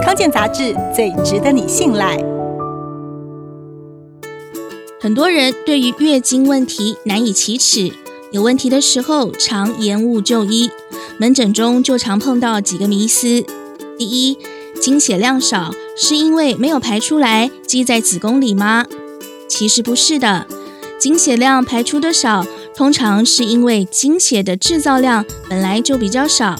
康健杂志最值得你信赖。很多人对于月经问题难以启齿，有问题的时候常延误就医，门诊中就常碰到几个迷思：第一，经血量少是因为没有排出来积在子宫里吗？其实不是的，经血量排出的少，通常是因为经血的制造量本来就比较少。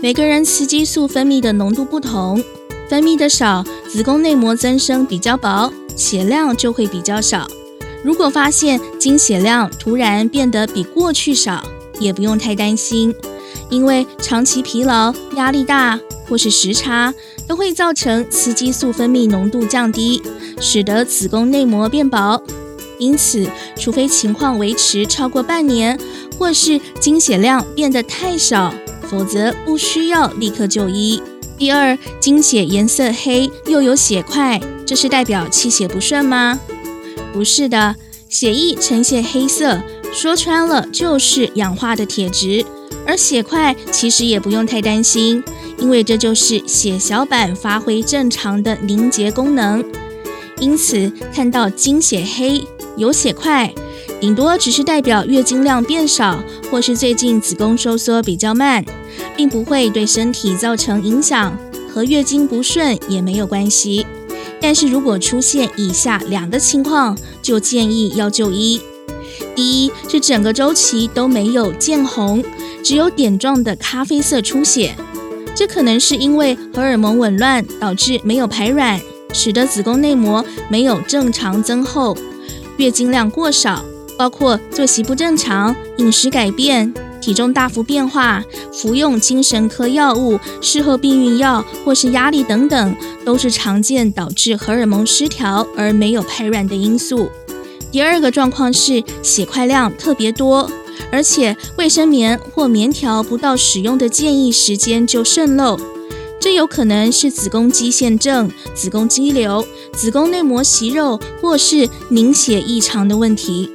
每个人雌激素分泌的浓度不同，分泌的少，子宫内膜增生比较薄，血量就会比较少。如果发现经血量突然变得比过去少，也不用太担心，因为长期疲劳、压力大或是时差都会造成雌激素分泌浓度降低，使得子宫内膜变薄。因此，除非情况维持超过半年，或是经血量变得太少。否则不需要立刻就医。第二，经血颜色黑又有血块，这是代表气血不顺吗？不是的，血液呈现黑色，说穿了就是氧化的铁质。而血块其实也不用太担心，因为这就是血小板发挥正常的凝结功能。因此，看到经血黑有血块，顶多只是代表月经量变少，或是最近子宫收缩比较慢，并不会对身体造成影响，和月经不顺也没有关系。但是如果出现以下两个情况，就建议要就医。第一是整个周期都没有见红，只有点状的咖啡色出血，这可能是因为荷尔蒙紊乱导致没有排卵，使得子宫内膜没有正常增厚，月经量过少。包括作息不正常、饮食改变、体重大幅变化、服用精神科药物、事后避孕药或是压力等等，都是常见导致荷尔蒙失调而没有排卵的因素。第二个状况是血块量特别多，而且卫生棉或棉条不到使用的建议时间就渗漏，这有可能是子宫肌腺症、子宫肌瘤、子宫内膜息肉或是凝血异常的问题。